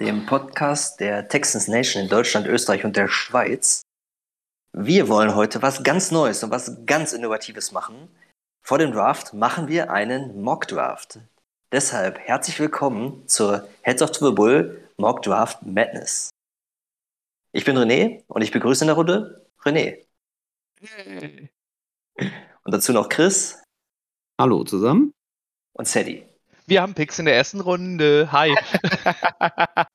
dem Podcast der Texans Nation in Deutschland, Österreich und der Schweiz. Wir wollen heute was ganz Neues und was ganz Innovatives machen. Vor dem Draft machen wir einen Mock Draft. Deshalb herzlich willkommen zur Heads of Football Mock Draft Madness. Ich bin René und ich begrüße in der Runde René. Und dazu noch Chris Hallo zusammen. und Sadie. Wir haben Picks in der ersten Runde. Hi.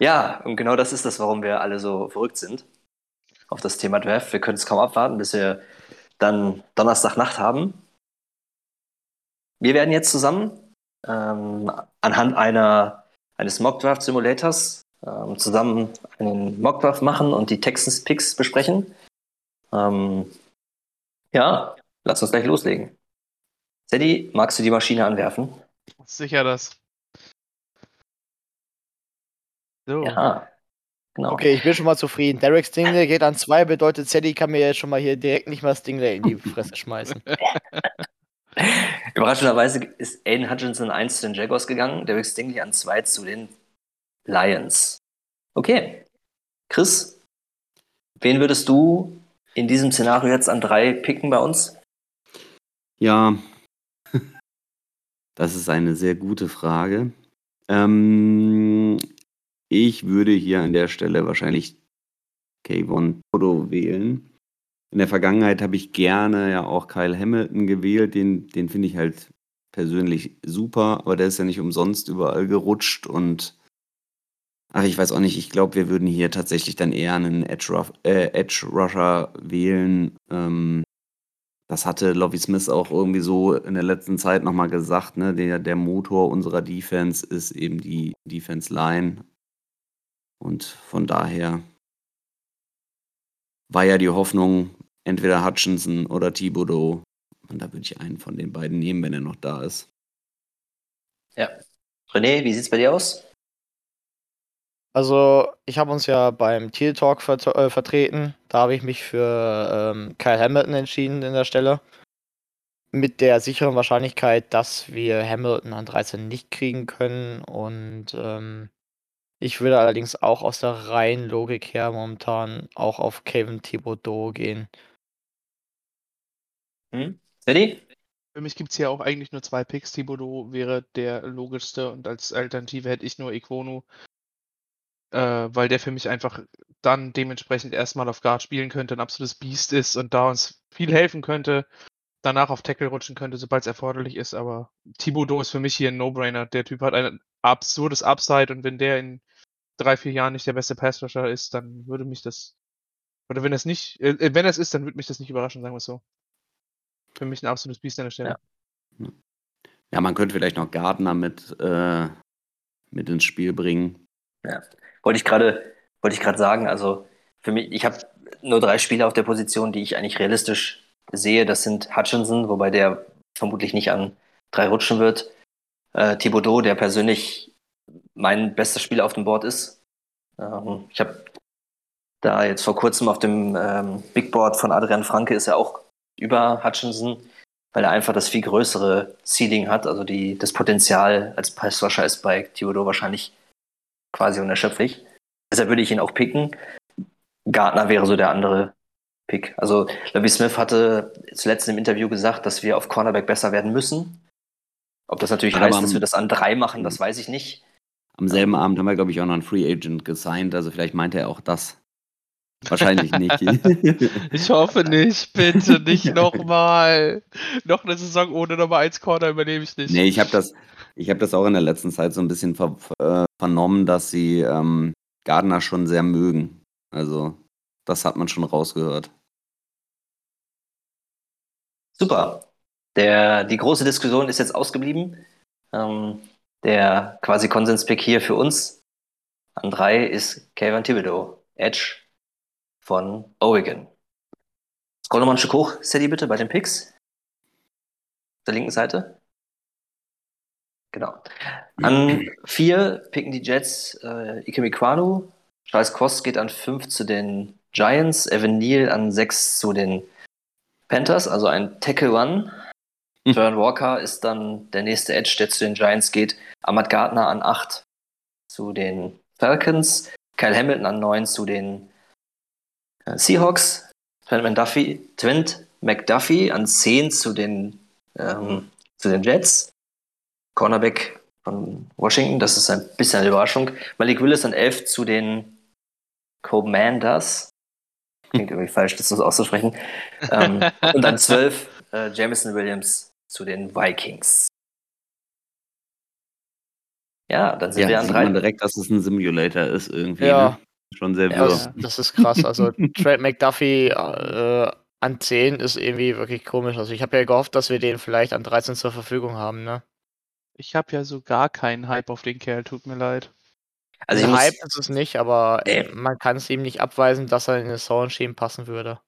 Ja, und genau das ist das, warum wir alle so verrückt sind auf das Thema Draft. Wir können es kaum abwarten, bis wir dann Donnerstagnacht haben. Wir werden jetzt zusammen ähm, anhand einer, eines Mockdraft Simulators ähm, zusammen einen Mockdraft machen und die Texans Picks besprechen. Ähm, ja, lass uns gleich loslegen. Sadie, magst du die Maschine anwerfen? Sicher das. So. Ja, genau. Okay, ich bin schon mal zufrieden. Derek Stingley geht an zwei, bedeutet Sadie kann mir jetzt schon mal hier direkt nicht mal Stingley in die Fresse schmeißen. Überraschenderweise ist Aiden Hutchinson 1 zu den Jaguars gegangen, Derek Stingley an 2 zu den Lions. Okay. Chris, wen würdest du in diesem Szenario jetzt an 3 picken bei uns? Ja, das ist eine sehr gute Frage. Ähm, ich würde hier an der Stelle wahrscheinlich Kayvon Todo wählen. In der Vergangenheit habe ich gerne ja auch Kyle Hamilton gewählt. Den, den finde ich halt persönlich super, aber der ist ja nicht umsonst überall gerutscht und ach, ich weiß auch nicht, ich glaube, wir würden hier tatsächlich dann eher einen Edge, Ruff, äh, Edge Rusher wählen. Ähm, das hatte Lovie Smith auch irgendwie so in der letzten Zeit nochmal gesagt, ne? Der, der Motor unserer Defense ist eben die Defense Line. Und von daher war ja die Hoffnung, entweder Hutchinson oder Thibodeau. Und da würde ich einen von den beiden nehmen, wenn er noch da ist. Ja. René, wie sieht's bei dir aus? Also, ich habe uns ja beim Teal Talk vert äh, vertreten. Da habe ich mich für ähm, Kyle Hamilton entschieden in der Stelle. Mit der sicheren Wahrscheinlichkeit, dass wir Hamilton an 13 nicht kriegen können. Und ähm, ich würde allerdings auch aus der reinen Logik her momentan auch auf Kevin Thibodeau gehen. Hm? Sadie? Für mich gibt es hier auch eigentlich nur zwei Picks. Thibodeau wäre der logischste und als Alternative hätte ich nur Equonu, äh, weil der für mich einfach dann dementsprechend erstmal auf Guard spielen könnte, ein absolutes Biest ist und da uns viel helfen könnte, danach auf Tackle rutschen könnte, sobald es erforderlich ist. Aber Thibodeau ist für mich hier ein No-Brainer. Der Typ hat ein absurdes Upside und wenn der in drei, vier Jahren nicht der beste Passrusher ist, dann würde mich das, oder wenn es nicht, äh, wenn es ist, dann würde mich das nicht überraschen, sagen wir es so. Für mich ein absolutes Biest an der Stelle. Ja. Ja, man könnte vielleicht noch Gardner mit, äh, mit ins Spiel bringen. Ja. Wollte ich gerade, wollte ich gerade sagen, also für mich, ich habe nur drei Spieler auf der Position, die ich eigentlich realistisch sehe. Das sind Hutchinson, wobei der vermutlich nicht an drei rutschen wird. Äh, Thibodeau, der persönlich mein bester Spieler auf dem Board ist. Ähm, ich habe da jetzt vor kurzem auf dem ähm, Big Board von Adrian Franke ist er auch über Hutchinson, weil er einfach das viel größere Ceiling hat. Also die, das Potenzial als Passrusher ist bei Thibodeau wahrscheinlich quasi unerschöpflich. Deshalb würde ich ihn auch picken. Gardner wäre so der andere Pick. Also Lovie Smith hatte zuletzt im Interview gesagt, dass wir auf Cornerback besser werden müssen. Ob das natürlich Aber heißt, am- dass wir das an drei machen, das weiß ich nicht. Am selben Abend haben wir, glaube ich, auch noch einen Free Agent gesigned, also vielleicht meinte er auch das. Wahrscheinlich nicht. Ich hoffe nicht, bitte nicht nochmal. Noch eine Saison ohne Nummer 1 Corner überlebe ich nicht. nee, ich habe das, ich hab das auch in der letzten Zeit so ein bisschen ver äh, vernommen, dass sie ähm, Gardner schon sehr mögen. Also, das hat man schon rausgehört. Super. Der, die große Diskussion ist jetzt ausgeblieben. Ähm, der quasi Konsenspick hier für uns an drei ist Kevin Thibodeau, Edge von Oregon. Scroll nochmal ein Stück hoch, Sadie, bitte, bei den Picks. Auf der linken Seite. Genau. An vier picken die Jets äh, Ike Mikwanu. Charles Cross geht an fünf zu den Giants. Evan Neal an sechs zu den Panthers, also ein Tackle One. Hm. Jaron Walker ist dann der nächste Edge, der zu den Giants geht. Ahmad Gardner an 8 zu den Falcons. Kyle Hamilton an 9 zu den äh, Seahawks. Trent McDuffie, Trent McDuffie an 10 zu den, ähm, zu den Jets. Cornerback von Washington, das ist ein bisschen eine Überraschung. Malik Willis an 11 zu den Commanders. Klingt irgendwie falsch, das so auszusprechen. ähm, und an 12 äh, Jameson Williams zu den Vikings. Ja, dann sind Ja, wir an sieht man drei. direkt, dass es ein Simulator ist irgendwie. Ja. Ne? Schon sehr Ja, wirr. das, das ist krass. Also Trade McDuffie äh, an 10 ist irgendwie wirklich komisch. Also ich habe ja gehofft, dass wir den vielleicht an 13 zur Verfügung haben, ne? Ich habe ja so gar keinen Hype auf den Kerl, tut mir leid. Also ich Ein Hype ist es nicht, aber Nee. man kann es ihm nicht abweisen, dass er in den Sound-Scheme passen würde.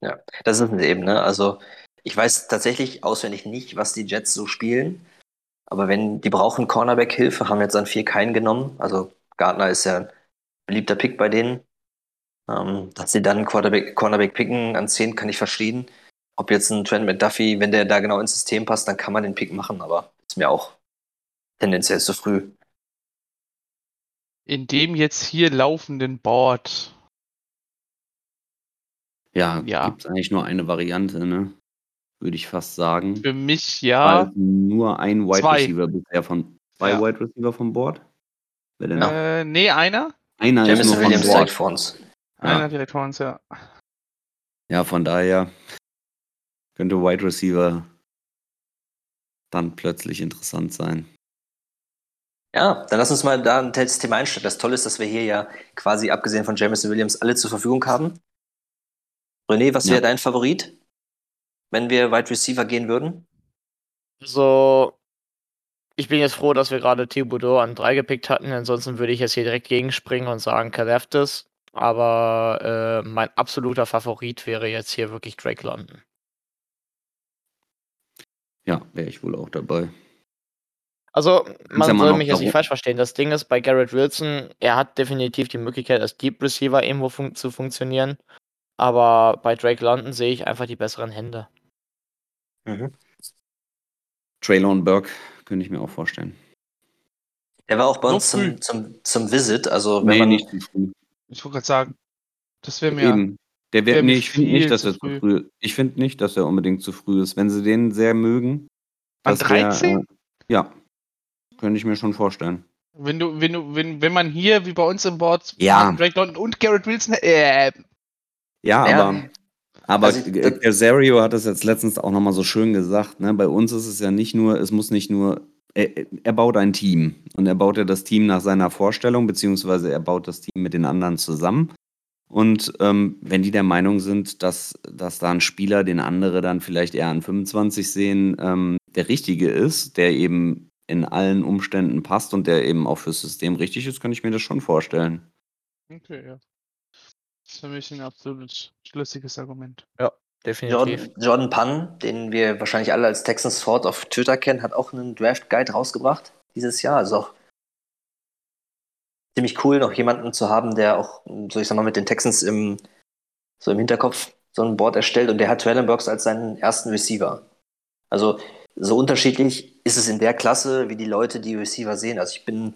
ja, das ist es eben, ne? Also ich weiß tatsächlich auswendig nicht, was die Jets so spielen. Aber wenn die brauchen Cornerback-Hilfe, haben jetzt an vier keinen genommen. Also Gardner ist ja ein beliebter Pick bei denen. Ähm, dass sie dann Quarterback, Cornerback picken an 10 kann ich verstehen. Ob jetzt ein Trent McDuffie, wenn der da genau ins System passt, dann kann man den Pick machen, aber ist mir auch tendenziell zu früh. In dem jetzt hier laufenden Board. Ja, Ja. gibt es eigentlich nur eine Variante, ne? Würde ich fast sagen. Für mich Weil ja. nur ein Wide Zwei. Receiver bisher von zwei Ja. Wide Receiver vom Board. Wer denn? Äh, nee, einer. Einer ist nur von Williams Board. direkt vor uns. Einer Ja. direkt vor uns, ja. ja, von daher könnte Wide Receiver dann plötzlich interessant sein. Ja, dann lass uns mal da ein Thema einsteigen. Das Tolle ist, dass wir hier ja quasi abgesehen von Jameson Williams alle zur Verfügung haben. René, was Ja. wäre dein Favorit, wenn wir Wide Receiver gehen würden? So, ich bin jetzt froh, dass wir gerade Thibodeau an 3 gepickt hatten. Ansonsten würde ich jetzt hier direkt gegenspringen und sagen Kaleftis. Aber äh, mein absoluter Favorit wäre jetzt hier wirklich Drake London. Ja, wäre ich wohl auch dabei. Also, man soll mich jetzt nicht falsch verstehen. Das Ding ist bei Garrett Wilson, er hat definitiv die Möglichkeit, als Deep Receiver irgendwo fun zu funktionieren. Aber bei Drake London sehe ich einfach die besseren Hände. Traylon Burke könnte ich mir auch vorstellen. Der war auch bei uns zum, zum, zum Visit. Also wenn Nee, man nicht. Ich wollte gerade sagen, das wäre mir. Eben. Der wär wird, mir nee, ich finde nicht, dass zu er zu früh. früh Ich finde nicht, dass er unbedingt zu früh ist. Wenn sie den sehr mögen. An dass der, 13? äh, ja. Könnte ich mir schon vorstellen. Wenn du, wenn du, wenn, wenn man hier wie bei uns im Board Ja. Drake London und Garrett Wilson, äh, Ja, Ja. aber. Aber Also ich- äh, Casario hat es jetzt letztens auch nochmal so schön gesagt. Ne? Bei uns ist es ja nicht nur, es muss nicht nur, er, er baut ein Team und er baut ja das Team nach seiner Vorstellung, beziehungsweise er baut das Team mit den anderen zusammen. Und ähm, wenn die der Meinung sind, dass, dass da ein Spieler, den andere dann vielleicht eher an 25 sehen, ähm, der richtige ist, der eben in allen Umständen passt und der eben auch fürs System richtig ist, kann ich mir das schon vorstellen. okay, ja. Das ist für mich ein absolut schlüssiges Argument. Definitiv. Jordan, Jordan Pann, den wir wahrscheinlich alle als Texans Ford auf Twitter kennen, hat auch einen Draft Guide rausgebracht dieses Jahr. Also auch ziemlich cool, noch jemanden zu haben, der auch, so ich sag mal, mit den Texans im, so im Hinterkopf so ein Board erstellt und der hat Traylon Burks als seinen ersten Receiver. Also so unterschiedlich ist es in der Klasse, wie die Leute die Receiver sehen. Also ich bin,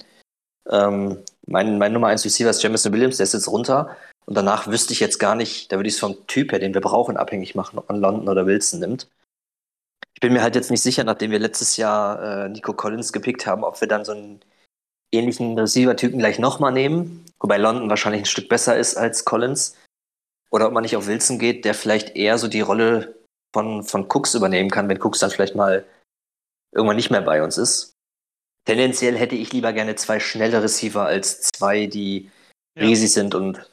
ähm, mein, mein Nummer 1 Receiver ist Jamison Williams, der ist jetzt runter. Und danach wüsste ich jetzt gar nicht, da würde ich es vom Typ her, den wir brauchen, abhängig machen, ob man London oder Wilson nimmt. Ich bin mir halt jetzt nicht sicher, nachdem wir letztes Jahr äh, Nico Collins gepickt haben, ob wir dann so einen ähnlichen Receiver-Typen gleich nochmal nehmen wobei London wahrscheinlich ein Stück besser ist als Collins. Oder ob man nicht auf Wilson geht, der vielleicht eher so die Rolle von, von Cooks übernehmen kann, wenn Cooks dann vielleicht mal irgendwann nicht mehr bei uns ist. Tendenziell hätte ich lieber gerne zwei schnelle Receiver als zwei, die Ja. riesig sind und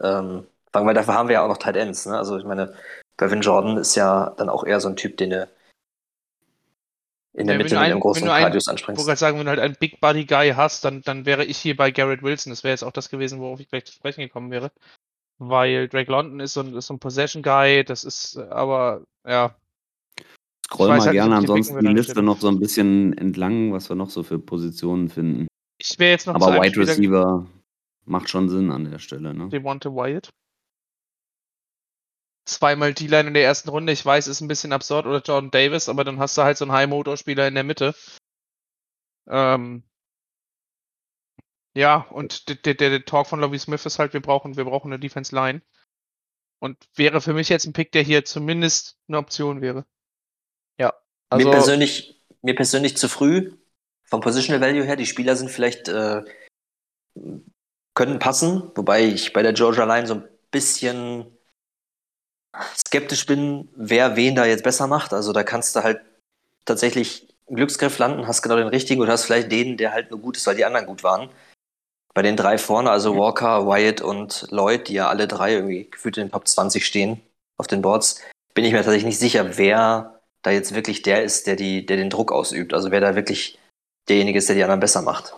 ähm, fangen wir, dafür haben wir ja auch noch Tight Ends. Ne? Also ich meine, Brevin Jordan ist ja dann auch eher so ein Typ, den du in der Ja, wenn Mitte du mit einen- einem großen Radius Ich anspringst. wollte gerade sagen, wenn du halt einen Big Body Guy hast, dann, dann wäre ich hier bei Garrett Wilson. Das wäre jetzt auch das gewesen, worauf ich gleich zu sprechen gekommen wäre. Weil Drake London ist so ein, ist so ein Possession Guy, das ist aber, ja, Scroll Ich mal halt gerne ansonsten die Liste noch so ein bisschen entlang, was wir noch so für Positionen finden. ich wäre jetzt noch Aber Wide Receiver macht schon Sinn an der Stelle, ne? Devonta Wyatt. Zweimal D-Line in der ersten Runde, ich weiß, ist ein bisschen absurd, oder Jordan Davis, aber dann hast du halt so einen High-Motor-Spieler in der Mitte. Ähm, ja, und der, der, der Talk von Lovie Smith ist halt, wir brauchen, wir brauchen eine Defense Line. Und wäre für mich jetzt ein Pick, der hier zumindest eine Option wäre. Also, mir, persönlich, mir persönlich zu früh, vom Positional Value her, die Spieler sind vielleicht, äh, können passen, wobei ich bei der Georgia Line so ein bisschen skeptisch bin, wer wen da jetzt besser macht. Also da kannst du halt tatsächlich einen Glücksgriff landen, hast genau den richtigen oder hast vielleicht den, der halt nur gut ist, weil die anderen gut waren. Bei den drei vorne, also Walker, Wyatt und Lloyd, die ja alle drei irgendwie gefühlt in den Top 20 stehen auf den Boards, bin ich mir tatsächlich nicht sicher, wer da jetzt wirklich der ist, der, die, der den Druck ausübt. Also wer da wirklich derjenige ist, der die anderen besser macht.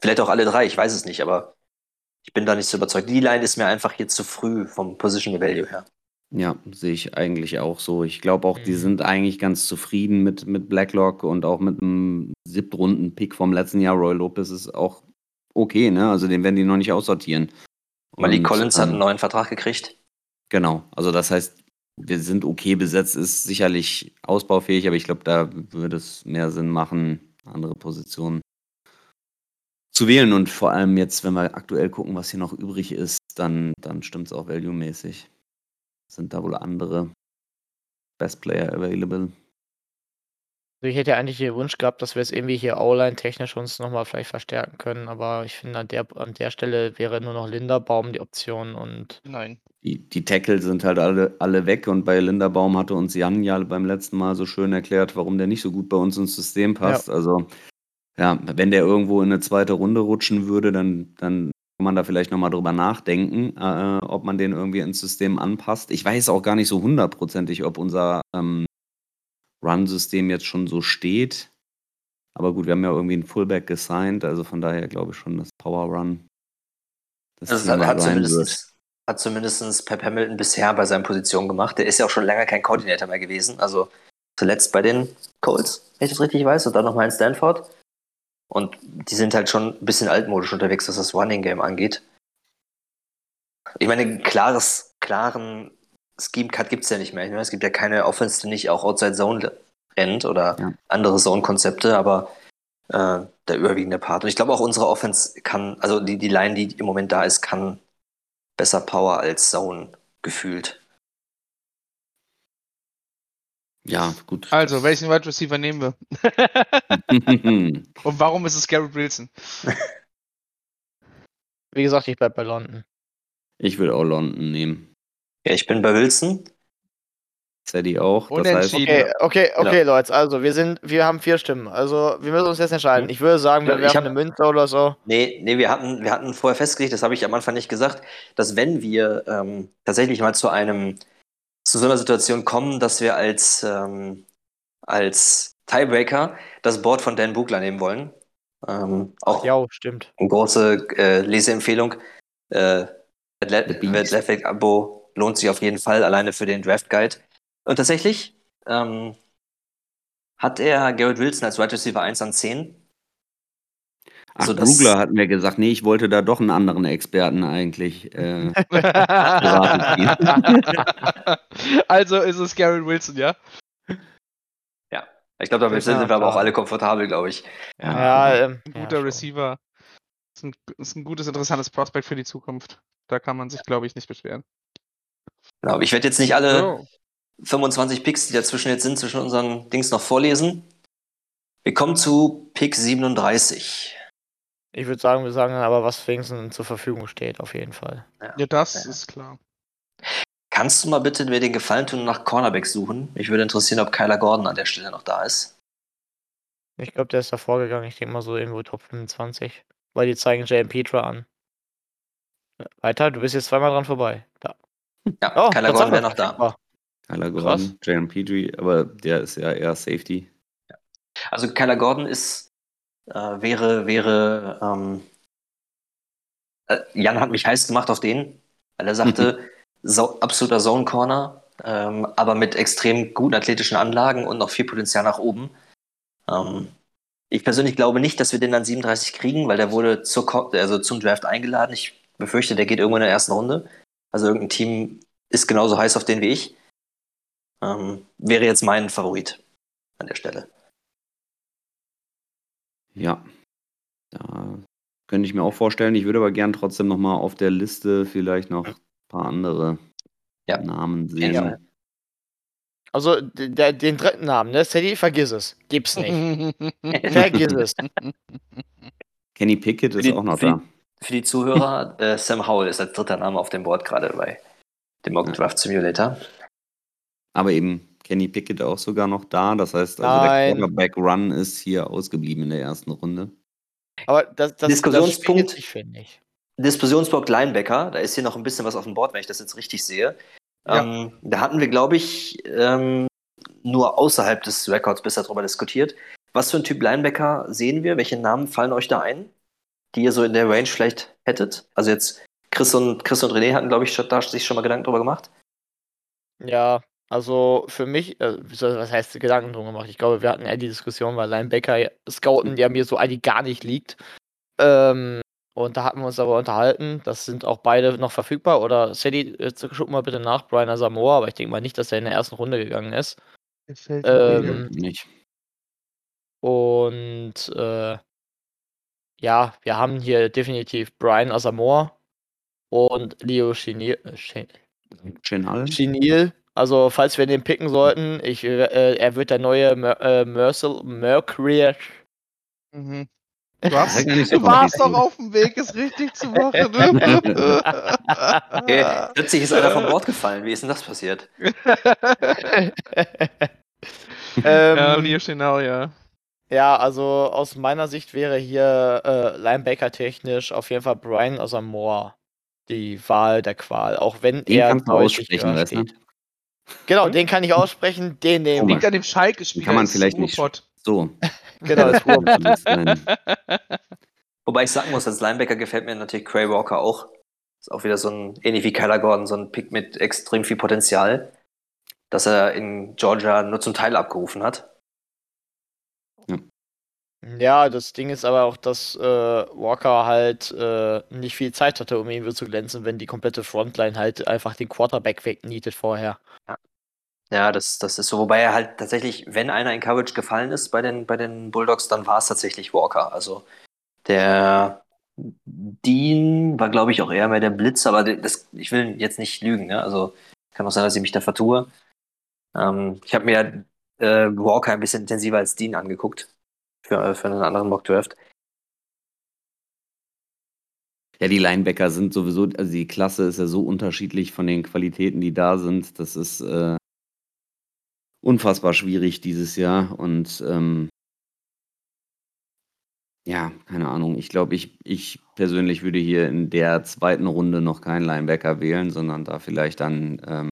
Vielleicht auch alle drei, ich weiß es nicht, aber ich bin da nicht so überzeugt. Die Line ist mir einfach hier zu früh vom Positional Value her. Ja, sehe ich eigentlich auch so. Ich glaube auch, die Mhm. sind eigentlich ganz zufrieden mit, mit Blacklock und auch mit einem Siebtrunden-Pick vom letzten Jahr. Roy Lopez ist auch okay, ne? Also den werden die noch nicht aussortieren. Malik Und, Collins hat ähm, einen neuen Vertrag gekriegt. Genau, also das heißt, wir sind okay besetzt, ist sicherlich ausbaufähig, aber ich glaube, da würde es mehr Sinn machen, andere Positionen zu wählen. Und vor allem jetzt, wenn wir aktuell gucken, was hier noch übrig ist, dann, dann stimmt es auch value-mäßig. Sind da wohl andere Best Player available? Also ich hätte ja eigentlich den Wunsch gehabt, dass wir es irgendwie hier O-Line technisch uns nochmal vielleicht verstärken können, aber ich finde, an der, an der Stelle wäre nur noch Linderbaum die Option und Nein. Die, die Tackle sind halt alle, alle weg und bei Linderbaum hatte uns Jan ja beim letzten Mal so schön erklärt, warum der nicht so gut bei uns ins System passt. Also, ja, wenn der irgendwo in eine zweite Runde rutschen würde, dann, dann kann man da vielleicht nochmal drüber nachdenken, äh, ob man den irgendwie ins System anpasst. Ich weiß auch gar nicht so hundertprozentig, ob unser ähm, Run-System jetzt schon so steht. Aber gut, wir haben ja irgendwie einen Fullback gesigned, also von daher glaube ich schon, dass Power Run. das Also hat, hat, zumindest, hat zumindest Pep Hamilton bisher bei seinen Positionen gemacht. Der ist ja auch schon länger kein Koordinator mehr gewesen. Also zuletzt bei den Colts, wenn ich das richtig weiß, und dann nochmal in Stanford. Und die sind halt schon ein bisschen altmodisch unterwegs, was das Running Game angeht. Ich meine, ein klares, klaren Scheme Cut gibt es ja nicht mehr. Ich meine, es gibt ja keine Offense, die nicht auch Outside Zone rennt oder Ja. andere Zone-Konzepte, aber äh, der überwiegende Part. Und ich glaube auch unsere Offense kann, also die, die Line, die im Moment da ist, kann besser Power als Zone gefühlt. Ja, gut. Also, welchen Wide Receiver nehmen wir? Und warum ist es Garrett Wilson? wie gesagt, ich bleib bei London. Ich würde auch London nehmen. Ja, ich bin bei Wilson. Sadie auch. Das heißt, Unentschieden. Okay, okay, okay, Genau. Leute, also wir sind, wir haben vier Stimmen. Also wir müssen uns jetzt entscheiden. Hm. Ich würde sagen, wir Ja, ich werfen hab- eine Münze oder so. Nee, nee, wir hatten, wir hatten vorher festgelegt, das habe ich am Anfang nicht gesagt, dass wenn wir ähm, tatsächlich mal zu einem, zu so einer Situation kommen, dass wir als, ähm, als Tiebreaker das Board von Dan Bugler nehmen wollen. Ähm, auch Ja, stimmt. eine große äh, Leseempfehlung. Äh, The Beast. Athletic Abo lohnt sich auf jeden Fall, alleine für den Draft Guide. Und tatsächlich ähm, hat er Garrett Wilson als Wide Receiver 1 an 10. ach, so das- Brugler hat mir gesagt, nee, ich wollte da doch einen anderen Experten eigentlich. Äh, also ist es Garrett Wilson, ja? Ich glaube, damit Ja, sind wir aber auch alle komfortabel, glaube ich. Ja, ähm, Ein ja, guter schon. Receiver. Ist ein, ist ein gutes, interessantes Prospekt für die Zukunft. Da kann man sich, glaube ich, nicht beschweren. Genau, ich werde jetzt nicht alle So. 25 Picks, die dazwischen jetzt sind, zwischen unseren Dings noch vorlesen. Wir kommen zu Pick 37. Ich würde sagen, wir sagen aber, was wenigstens zur Verfügung steht, auf jeden Fall. Ja, das Ja. ist klar. Kannst du mal bitte mir den Gefallen tun und nach Cornerbacks suchen? Mich würde interessieren, ob Kyler Gordon an der Stelle noch da ist. Ich glaube, der ist da vorgegangen. Ich denke mal so irgendwo Top 25. Weil die zeigen J.M. Petra an. Weiter, du bist jetzt zweimal dran vorbei. Da. Ja, Oh, Kyler Gordon wäre noch da. Kyler. Gordon, Jalen Petrie, aber der ist ja eher Safety. Also Kyler Gordon ist, äh, wäre, wäre, ähm, äh, Jan hat mich heiß gemacht auf den, weil er sagte, so, absoluter Zone Corner, ähm, aber mit extrem guten athletischen Anlagen und noch viel Potenzial nach oben. Ähm, ich persönlich glaube nicht, dass wir den an 37 kriegen, weil der wurde zur, also zum Draft eingeladen. Ich befürchte, der geht irgendwo in der ersten Runde. Also irgendein Team ist genauso heiß auf den wie ich. Ähm, wäre jetzt mein Favorit an der Stelle. Ja, da könnte ich mir auch vorstellen. Ich würde aber gern trotzdem noch mal auf der Liste vielleicht noch ein paar andere Ja. Namen Ja. sehen. Also d- der, den dritten Namen, ne? Sadie, vergiss es. Gib's nicht. vergiss es. Kenny Pickett ist die- auch noch für da. Für die Zuhörer, äh, Sam Howell ist als dritter Name auf dem Board gerade bei dem Mock Draft Simulator. Aber eben Kenny Pickett auch sogar noch da. Das heißt, also Nein. der Quarterback-Run ist hier ausgeblieben in der ersten Runde. Aber das, das, Diskussionspunkt. das sich, finde ich. Diskussionspunkt Linebacker, da ist hier noch ein bisschen was auf dem Board, wenn ich das jetzt richtig sehe. Ja. Ähm, da hatten wir, glaube ich, ähm, nur außerhalb des Records bisher darüber diskutiert. Was für ein Typ Linebacker sehen wir? Welche Namen fallen euch da ein, die ihr so in der Range vielleicht hättet? Also jetzt Chris und, Chris und René hatten, glaube ich, da sich schon mal Gedanken drüber gemacht. Ja, also für mich, äh, so- was heißt Gedanken drum gemacht? Ich glaube, wir hatten eher die Diskussion, weil Linebacker scouten, der mir so eigentlich gar nicht liegt. Ähm, und da hatten wir uns aber unterhalten. Das sind auch beide noch verfügbar. Oder Sadie, jetzt guck mal bitte nach, Brian Asamoah, aber ich denke mal nicht, dass er in der ersten Runde gegangen ist. Gefällt Ähm, mir. Nicht. Und äh, ja, wir haben hier definitiv Brian Asamoah und Leo Chenil. Äh, Chen- Chenal? Chenil. Also, falls wir den picken sollten, ich, äh, er wird der neue Mer äh, Mercil Mercury. Mhm. Du, hast, Ja, du warst doch auf dem Weg, es richtig zu machen. Ne? Okay, plötzlich ist einer vom Board gefallen. Wie ist denn das passiert? ja, ähm, Leo Chenau, ja. ja, also aus meiner Sicht wäre hier äh, Linebacker technisch auf jeden Fall Brian Asamoah die Wahl der Qual, auch wenn Den er kannst du aussprechen, höher weißt du? steht. Genau, den kann ich aussprechen, den nehmen Komisch. Liegt an dem Schalke-Spieler. Kann man vielleicht nicht. Ruhrpott. So. Genau, das Wobei ich sagen muss, als Linebacker gefällt mir natürlich Cray Walker auch. Ist auch wieder so ein, ähnlich wie Kyler Gordon, so ein Pick mit extrem viel Potenzial, das er in Georgia nur zum Teil abgerufen hat. Ja, das Ding ist aber auch, dass äh, Walker halt äh, nicht viel Zeit hatte, um irgendwie zu glänzen, wenn die komplette Frontline halt einfach den Quarterback wegnietet vorher. Ja, das, das ist so. Wobei er halt tatsächlich, wenn einer in Coverage gefallen ist bei den, bei den Bulldogs, dann war es tatsächlich Walker. Also der Dean war, glaube ich, auch eher mehr der Blitz, aber das, ich will jetzt nicht lügen. Ne? Also kann auch sein, dass ich mich da vertue. Ähm, ich habe mir äh, Walker ein bisschen intensiver als Dean angeguckt. Für, für einen anderen Mock-Draft. Ja, die Linebacker sind sowieso, also die Klasse ist ja so unterschiedlich von den Qualitäten, die da sind. Das ist äh, unfassbar schwierig dieses Jahr. Und ähm, ja, keine Ahnung. Ich glaube, ich, ich persönlich würde hier in der zweiten Runde noch keinen Linebacker wählen, sondern da vielleicht dann ähm,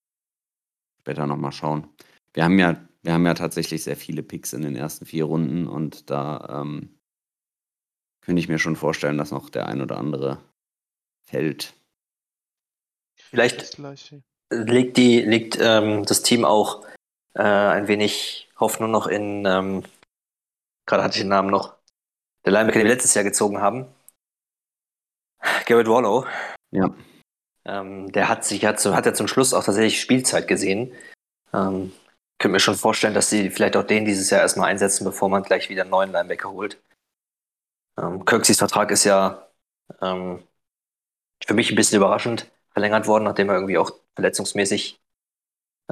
später nochmal schauen. Wir haben ja, wir haben ja tatsächlich sehr viele Picks in den ersten vier Runden und da ähm, könnte ich mir schon vorstellen, dass noch der ein oder andere fällt. Vielleicht legt, die, legt ähm, das Team auch äh, ein wenig Hoffnung noch in, ähm, gerade hatte ich den Namen noch, der Linebacker, den wir letztes Jahr gezogen haben. Garrett Wallow. Ja. Ähm, der hat sich hat, hat ja zum Schluss auch tatsächlich Spielzeit gesehen. Ähm, könnte mir schon vorstellen, dass sie vielleicht auch den dieses Jahr erstmal einsetzen, bevor man gleich wieder einen neuen Linebacker holt. Ähm, Kirksys Vertrag ist ja ähm, für mich ein bisschen überraschend verlängert worden, nachdem er irgendwie auch verletzungsmäßig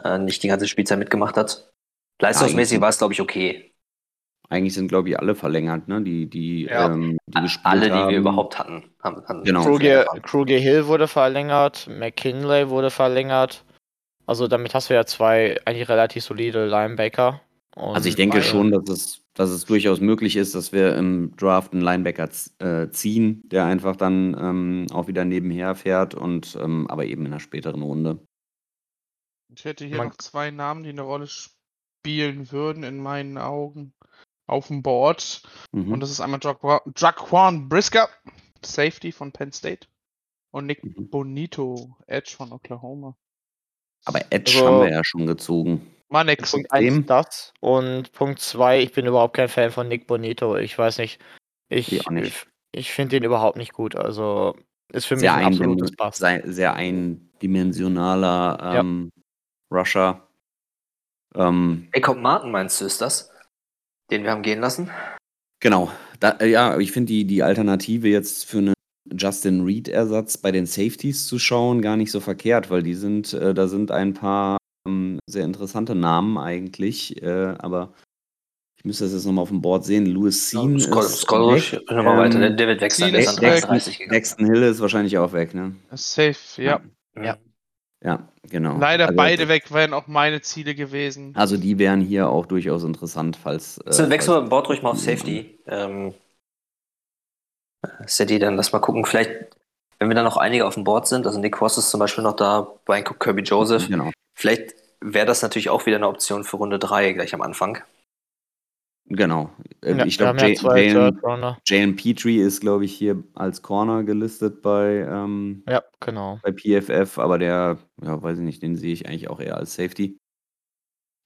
äh, nicht die ganze Spielzeit mitgemacht hat. Leistungsmäßig Eigentlich- war es, glaube ich, okay. Eigentlich sind, glaube ich, alle verlängert, ne? Die, die, Ja. ähm, die gespielt Alle, die haben. wir überhaupt hatten, haben, haben Genau. Kruger. Kruger Hill wurde verlängert, McKinley wurde verlängert. Also damit hast du ja zwei eigentlich relativ solide Linebacker. Also ich denke schon, dass es, dass es durchaus möglich ist, dass wir im Draft einen Linebacker äh, ziehen, der einfach dann ähm, auch wieder nebenher fährt und ähm, aber eben in einer späteren Runde. Ich hätte hier Man- noch zwei Namen, die eine Rolle spielen würden, in meinen Augen, auf dem Board. Mhm. Und das ist einmal Jaquan Brisker, Safety von Penn State. Und Nick Mhm. Bonito, Edge von Oklahoma. Aber Edge Also- haben wir ja schon gezogen. Mal nix. Punkt 1 Dem- das. Und Punkt 2, ich bin überhaupt kein Fan von Nick Bonito. Ich weiß nicht. Ich, Ich auch nicht. ich, ich finde den überhaupt nicht gut. Also ist für mich Sehr, ein absolutes Pass. sei- sehr eindimensionaler Ja. ähm, Rusher. Ähm, Jacob Martin, meinst du, ist das? Den wir haben gehen lassen? Genau. Da, äh, ja, ich finde die, die Alternative jetzt für einen Justin Reed-Ersatz bei den Safeties zu schauen gar nicht so verkehrt, weil die sind, äh, da sind ein paar ähm, sehr interessante Namen eigentlich, äh, aber ich müsste das jetzt nochmal auf dem Board sehen. Louis Sean Skull, ist Skull, weg. nochmal weiter. Der, Ähm, Sean der ist ist an weg. 33 gegangen. Daxton Hill ist wahrscheinlich auch weg, ne? Safe, ja. Ja. Ja, genau. Leider Also, beide weg wären auch meine Ziele gewesen. Also die wären hier auch durchaus interessant, falls. Äh, So, wechseln wir Board ruhig mal auf Safety. Ähm, Sadie, dann lass mal gucken. Vielleicht, wenn wir dann noch einige auf dem Board sind, also Nick Ross ist zum Beispiel noch da, Brian Cook, Kirby Joseph. Genau. Vielleicht wäre das natürlich auch wieder eine Option für Runde 3 gleich am Anfang. Genau. Äh, Ja, ich wir haben glaube, ja zwei Jalen, Petrie ist, glaube ich, hier als Corner gelistet bei, ähm, Ja, genau. bei PFF, aber der, ja, weiß ich nicht, den sehe ich eigentlich auch eher als Safety.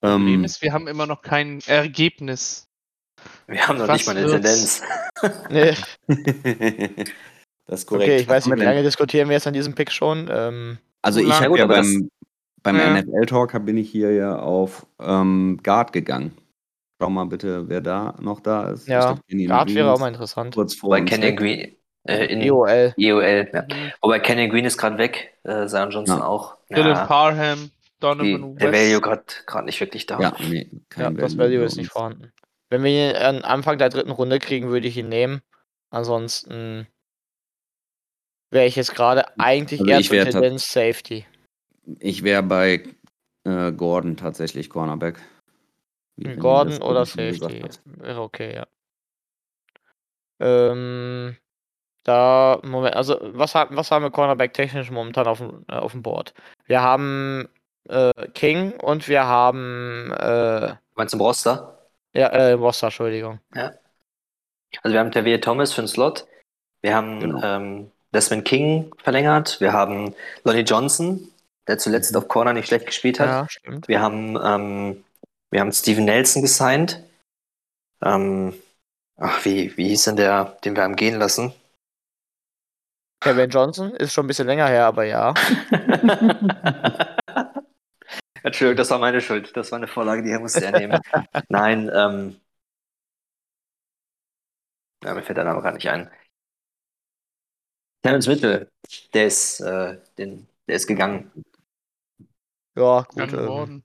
Problem Ähm, ist, wir haben immer noch kein Ergebnis. Wir haben noch Was nicht mal eine wird's? Tendenz. Nee, das ist korrekt. okay, ich weiß nicht, wie wir lange diskutieren wir jetzt an diesem Pick schon. Ähm, Also ich habe ja beim, beim Ja. NFL-Talk bin ich hier ja auf ähm, Guard gegangen. Schau mal bitte, wer da noch da ist. Ja, Guard wäre auch mal interessant. Kurz vor Kenyon weg. Green äh, in EOL. EOL, ja. Mhm. Wobei Kenyon Green ist gerade weg, äh, Zion Johnson Ja. auch. Dylan Ja, Parham, die, Donovan der West. Value gerade gerade nicht wirklich da. Ja, nee, kein Ja, das Value bei ist nicht vorhanden. Wenn wir ihn an Anfang der dritten Runde kriegen, würde ich ihn nehmen. Ansonsten wäre ich jetzt gerade eigentlich Also eher ich zur Tendenz Safety. Ich wäre bei äh, Gordon tatsächlich Cornerback. Wie René Gordon oder Safety. Wäre okay, ja. Ähm, da, Moment, also was, haben was haben wir Cornerback technisch momentan auf dem, äh, auf dem Board? Wir haben äh, King und wir haben äh, Meinst du im Roster? Ja, äh, Roster, Entschuldigung. Also wir haben Tavier Thomas für den Slot. Wir haben Genau. ähm, Desmond King verlängert. Wir haben Lonnie Johnson, der zuletzt Mhm. auf Corner nicht schlecht gespielt hat. Ja, stimmt. Wir haben, ähm, wir haben Steven Nelson gesigned. Ähm, ach, wie, wie hieß denn der, den wir haben gehen lassen? Kevin Johnson ist schon ein bisschen länger her, aber ja. Entschuldigung, das war meine Schuld. Das war eine Vorlage, die musste er nehmen. Nein, ähm, ja, mir fällt der Name gar nicht ein. Terence Mitchell, der ist, äh, den, der ist gegangen. Ja, gut. Ähm,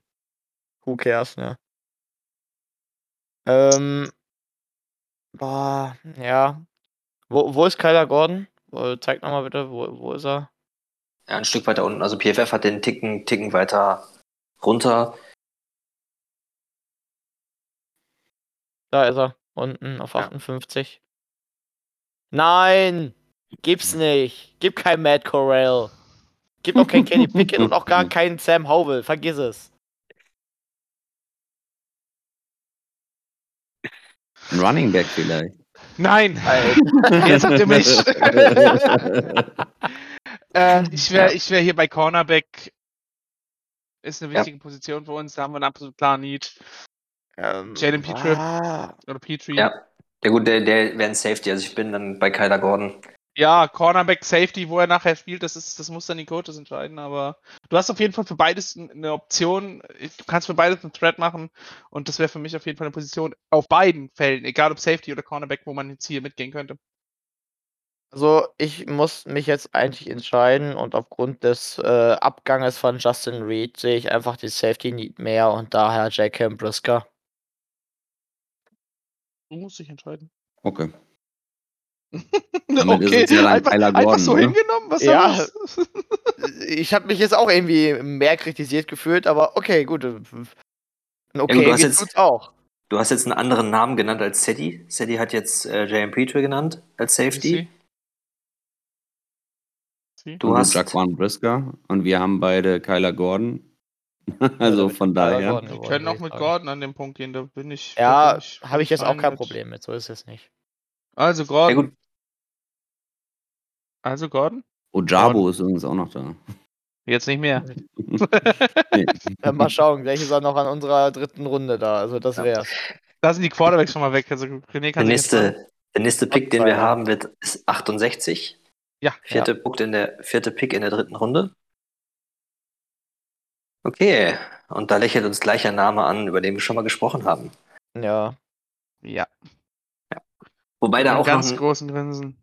who cares, ne? Ähm, boah, ja. Wo, wo ist Kyler Gordon? Äh, Zeig nochmal bitte, wo, wo ist er? Ja, ein Stück weiter unten. Also PFF hat den Ticken, Ticken weiter runter. Da ist er, unten auf Ja. 58. Nein! Gib's nicht! Gib kein Matt Corral! Gib auch kein Kenny Pickett und auch gar keinen Sam Howell, vergiss es! Ein Running Back vielleicht. Nein! Jetzt habt ihr mich. äh, ich wäre ich wär hier bei Cornerback. Ist eine Ja. wichtige Position für uns. Da haben wir einen absolut klaren Need. ähm, Jalen Petrie. ah, Oder Petrie. Ja. Ja gut, der, der wäre ein Safety. Also ich bin dann bei Kyler Gordon. Ja, Cornerback, Safety, wo er nachher spielt, das ist, das muss dann die Coaches entscheiden, aber du hast auf jeden Fall für beides eine Option. Du kannst für beides einen Thread machen und das wäre für mich auf jeden Fall eine Position auf beiden Fällen, egal ob Safety oder Cornerback, wo man jetzt hier mitgehen könnte. Also, ich muss mich jetzt eigentlich entscheiden und aufgrund des äh, Abganges von Justin Reed sehe ich einfach die Safety Need mehr und daher Jack Brisker. Du musst dich entscheiden. Okay. Damit ist okay, es ja dann einfach, Kyler einfach Gordon, so oder? hingenommen? Was Ja. soll das? Ich habe mich jetzt auch irgendwie mehr kritisiert gefühlt, aber okay, gut. Du Okay, hast jetzt- tut's auch. Du hast jetzt einen anderen Namen genannt als Sadie. Sadie hat jetzt äh, J.M. Petrie genannt als Safety. Sie? Du und hast- Jaquan Brisker und wir haben beide Kyler Gordon. also damit von daher. Gordon Wir geworden, können auch mit sagen. Gordon an den Punkt gehen, da bin ich. Ja, habe ich jetzt auch kein mit. Problem mit, so ist es nicht. Also Ja, Gordon. gut. Also Gordon? Ojabo ist übrigens auch noch da. Jetzt nicht mehr. Nee. Mal schauen, welche ist auch noch an unserer dritten Runde da. Also das Ja. wär's. Da sind die Quarterbacks schon mal weg. Also René Der kann entscheiden. nächste, der nächste Pick, den wir ja. haben, wird ist 68. Ja. Vierte, Punkt in der, vierte Pick in der dritten Runde. Okay, und da lächelt uns gleich ein Name an, über den wir schon mal gesprochen haben. Ja. Ja. Wobei da auch noch ganz ein, großen Grinsen.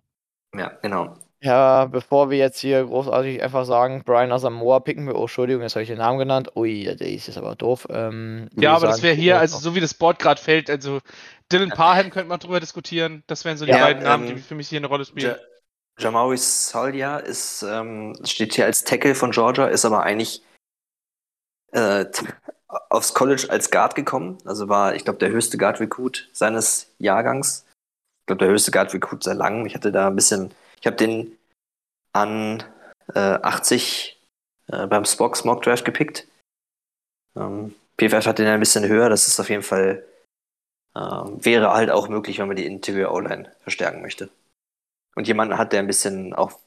ja, genau. Ja, bevor wir jetzt hier großartig einfach sagen, Brian Asamoah picken wir, oh, Entschuldigung, jetzt habe ich den Namen genannt. Ui, der ist jetzt aber doof. Ähm, Ja, aber das sagen, wäre picken hier, also so wie das Board gerade fällt, also Dylan Parham könnte man drüber diskutieren. Das wären so die Ja, beiden Namen, ähm, die für mich hier eine Rolle spielen. Ja, Jamari Saldia ist, ähm, steht hier als Tackle von Georgia, ist aber eigentlich äh, aufs College als Guard gekommen. Also war, ich glaube, der höchste Guard-Recruit seines Jahrgangs. Ich glaube, der höchste Guard-Recruit seit langem. Ich hatte da ein bisschen, ich habe den an äh, 80 äh, beim Spock Mock Draft gepickt. Ähm, PFF hat den ein bisschen höher. Das ist auf jeden Fall, ähm, wäre halt auch möglich, wenn man die Interior O-Line verstärken möchte und jemanden hat, der ein bisschen auch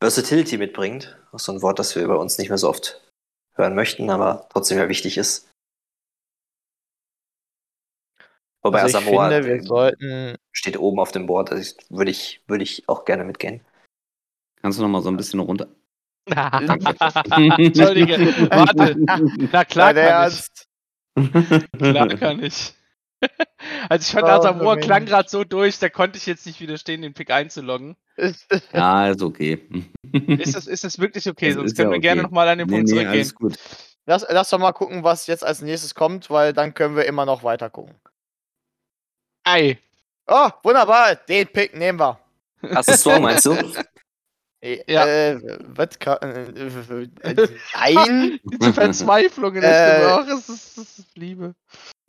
Versatility mitbringt. Auch so ein Wort, das wir bei uns nicht mehr so oft hören möchten, aber trotzdem ja wichtig ist. Wobei also ich Asamoah finde, wir sollten. steht oben auf dem Board, also würde ich, würde ich auch gerne mitgehen. Kannst du noch mal so ein bisschen runter? Entschuldige, warte. Na klar Dein kann ich. Klar kann ich. Also ich fand Oh, Asamoah Mensch. klang gerade so durch, da konnte ich jetzt nicht widerstehen, den Pick einzuloggen. ja, ist okay. Ist das, ist das wirklich okay? Es Sonst können ja wir gerne okay. nochmal an den nee, Punkt nee, zurückgehen. alles gut. lass, lass doch mal gucken, was jetzt als nächstes kommt, weil dann können wir immer noch weiter gucken. Ei. Oh, wunderbar, den Pick nehmen wir. Hast du Strong, meinst du? Äh, Ja. Äh, was kann, äh, äh, äh, nein, Die Verzweiflung in der Äh, Stimme. Ach, es ist, es ist Liebe.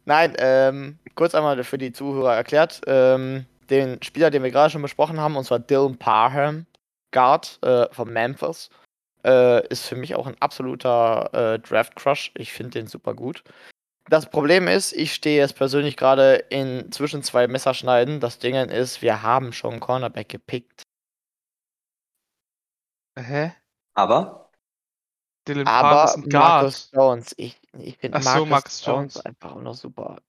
Nein, ähm, kurz einmal für die Zuhörer erklärt, ähm, den Spieler, den wir gerade schon besprochen haben, und zwar Dylan Parham, Guard äh, von Memphis, äh, ist für mich auch ein absoluter äh, Draft-Crush. Ich finde den super gut. Das Problem ist, ich stehe jetzt persönlich gerade in zwischen zwei Messerschneiden. Das Ding ist, wir haben schon einen Cornerback gepickt. Hä? Aber Dylan Aber ist ein Guard. Marcus Jones, ich, ich finde so, Marcus, Marcus Jones, Jones. einfach auch noch super.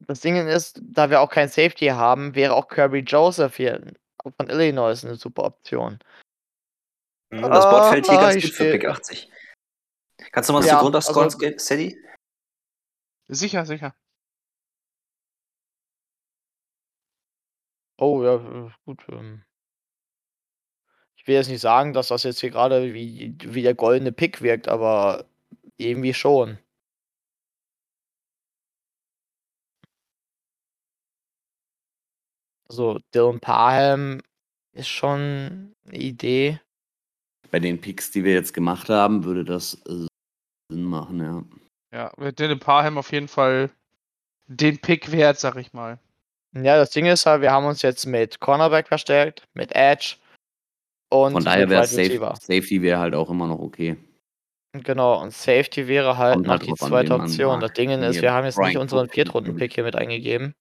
Das Ding ist, da wir auch kein Safety haben, wäre auch Kirby Joseph hier von Illinois eine super Option. hm, das Board fällt hier Ah, ganz gut für Pick 80. Kannst du mal Ja, ja, Grund also- scoren, Sadie? Sicher, sicher. Oh ja, äh, gut. Ähm. Ich will jetzt nicht sagen, dass das jetzt hier gerade wie, wie der goldene Pick wirkt, aber irgendwie schon. So, Dylan Parham ist schon eine Idee. Bei den Picks, die wir jetzt gemacht haben, würde das äh, Sinn machen, ja. Ja, mit Dylan Parham auf jeden Fall den Pick wert, sag ich mal. Ja, das Ding ist halt, wir haben uns jetzt mit Cornerback verstärkt, mit Edge und Von daher wäre Safe. Safety wäre halt auch immer noch okay. Genau, und Safety wäre halt Kommt noch halt die zweite Option. Das Ding ist, wir haben jetzt nicht Brian unseren Cook Viertrunden-Pick hier mit eingegeben.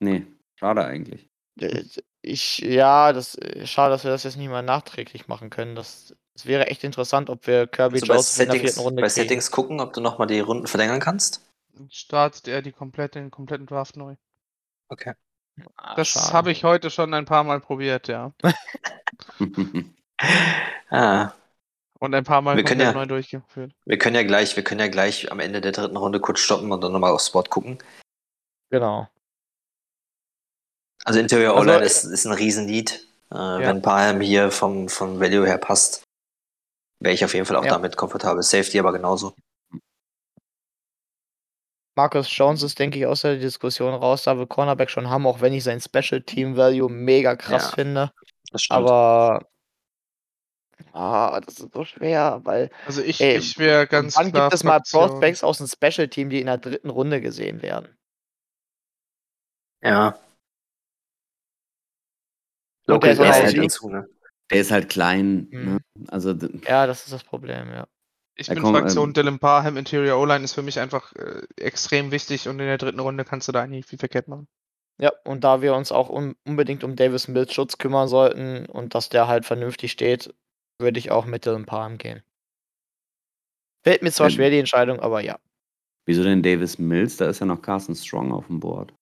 Nee, schade eigentlich. Äh, Ich, ja, das äh, schade, dass wir das jetzt nicht mal nachträglich machen können. Das, das wäre echt interessant, ob wir Kirby Also bei Joseph in der Settings, vierten Runde bei kriegen. Settings gucken, ob du nochmal die Runden verlängern kannst. Startet er die komplette, den kompletten Draft neu. Okay. Ah, Das habe ich heute schon ein paar Mal probiert, ja. Ah, Und ein paar Mal Wir können ja- neu durchgeführt. wir können ja gleich, wir können ja gleich am Ende der dritten Runde kurz stoppen und dann nochmal aufs Spot gucken. Genau. Also Interior Also, O-Line äh, ist, ist ein Riesenlied. Äh, Wenn Palm hier vom, vom Value her passt, wäre ich auf jeden Fall auch Ja. damit komfortabel. Safety aber genauso. Marcus Jones ist, denke ich, aus der Diskussion raus, da wir Cornerback schon haben, auch wenn ich sein Special Team Value mega krass Ja. finde. Das stimmt. Aber ah, das ist so schwer, weil Also ich, Ey, ich wäre ganz wann gibt es mal Prospects aus dem Special Team, die in der dritten Runde gesehen werden? ja. Und der Local ist halt ne? Der ist halt klein. Mhm. Ne? Also Ja, das ist das Problem, ja. Ich bin komm, Fraktion ähm, Dylan Parham, Interior O-Line ist für mich einfach äh, extrem wichtig und in der dritten Runde kannst du da eigentlich viel verkehrt machen. Ja, und da wir uns auch un unbedingt um Davis Mills Schutz kümmern sollten und dass der halt vernünftig steht, würde ich auch mit Dylan Palm gehen. Fällt mir zwar Wenn- schwer die Entscheidung, aber ja. wieso denn Davis Mills? Da ist ja noch Carson Strong auf dem Board.